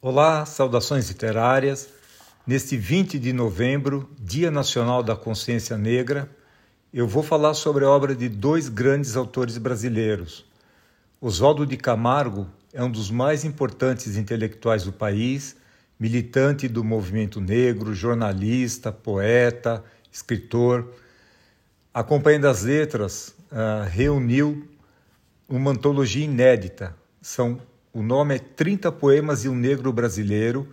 Olá, saudações literárias. Neste 20 de novembro, Dia Nacional da Consciência Negra, eu vou falar sobre a obra de dois grandes autores brasileiros. Oswaldo de Camargo é um dos mais importantes intelectuais do país, militante do movimento negro, jornalista, poeta, escritor. A Companhia das Letras uh, reuniu uma antologia inédita. São o nome é 30 Poemas de um Negro Brasileiro,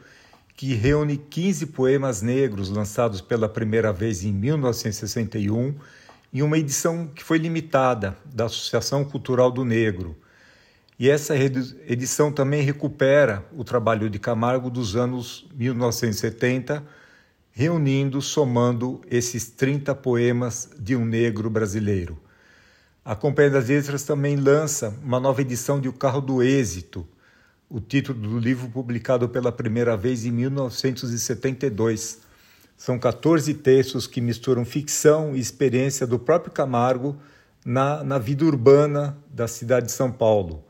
que reúne 15 poemas negros lançados pela primeira vez em 1961, em uma edição que foi limitada da Associação Cultural do Negro. E essa edição também recupera o trabalho de Camargo dos anos 1970, reunindo, somando esses 30 poemas de um negro brasileiro. A Companhia das Letras também lança uma nova edição de O Carro do Êxito, o título do livro publicado pela primeira vez em 1972. São 14 textos que misturam ficção e experiência do próprio Camargo na, na vida urbana da cidade de São Paulo.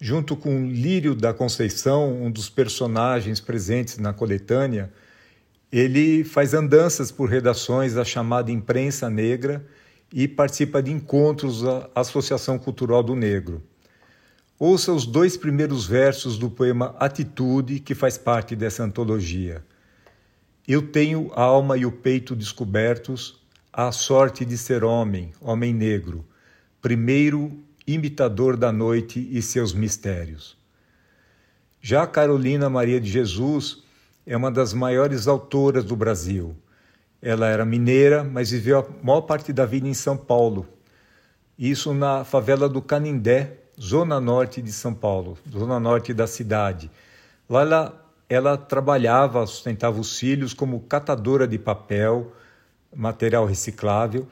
Junto com Lírio da Conceição, um dos personagens presentes na coletânea, ele faz andanças por redações da chamada imprensa negra e participa de encontros da Associação Cultural do Negro. Ouça os dois primeiros versos do poema Atitude, que faz parte dessa antologia. Eu tenho a alma e o peito descobertos, a sorte de ser homem, homem negro, primeiro imitador da noite e seus mistérios. Já Carolina Maria de Jesus é uma das maiores autoras do Brasil ela era mineira, mas viveu a maior parte da vida em São Paulo. Isso na favela do Canindé, zona norte de São Paulo, zona norte da cidade. Lá ela, ela trabalhava, sustentava os filhos como catadora de papel, material reciclável,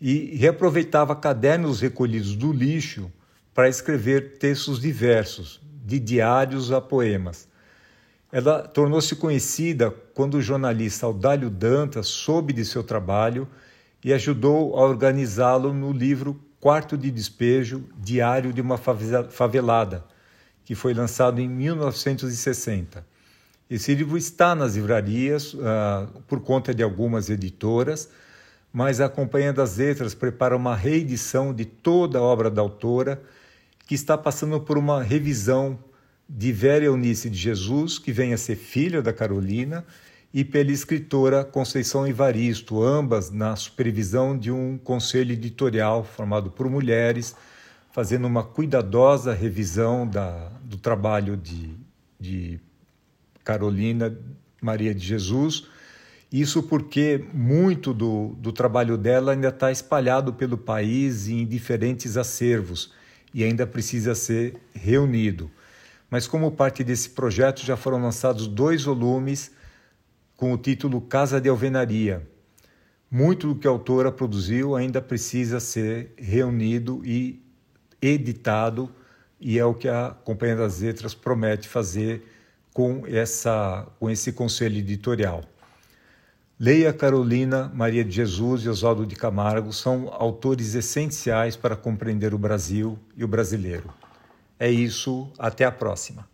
e reaproveitava cadernos recolhidos do lixo para escrever textos diversos, de diários a poemas. Ela tornou-se conhecida quando o jornalista Audálio Dantas soube de seu trabalho e ajudou a organizá-lo no livro Quarto de Despejo Diário de uma Favelada, que foi lançado em 1960. Esse livro está nas livrarias uh, por conta de algumas editoras, mas a Companhia das Letras prepara uma reedição de toda a obra da autora, que está passando por uma revisão de Vera Eunice de Jesus, que vem a ser filha da Carolina, e pela escritora Conceição Evaristo, ambas na supervisão de um conselho editorial formado por mulheres, fazendo uma cuidadosa revisão da, do trabalho de, de Carolina Maria de Jesus. Isso porque muito do, do trabalho dela ainda está espalhado pelo país em diferentes acervos e ainda precisa ser reunido mas como parte desse projeto já foram lançados dois volumes com o título Casa de Alvenaria. Muito do que a autora produziu ainda precisa ser reunido e editado, e é o que a Companhia das Letras promete fazer com, essa, com esse conselho editorial. Leia Carolina Maria de Jesus e Oswaldo de Camargo são autores essenciais para compreender o Brasil e o brasileiro. É isso, até a próxima.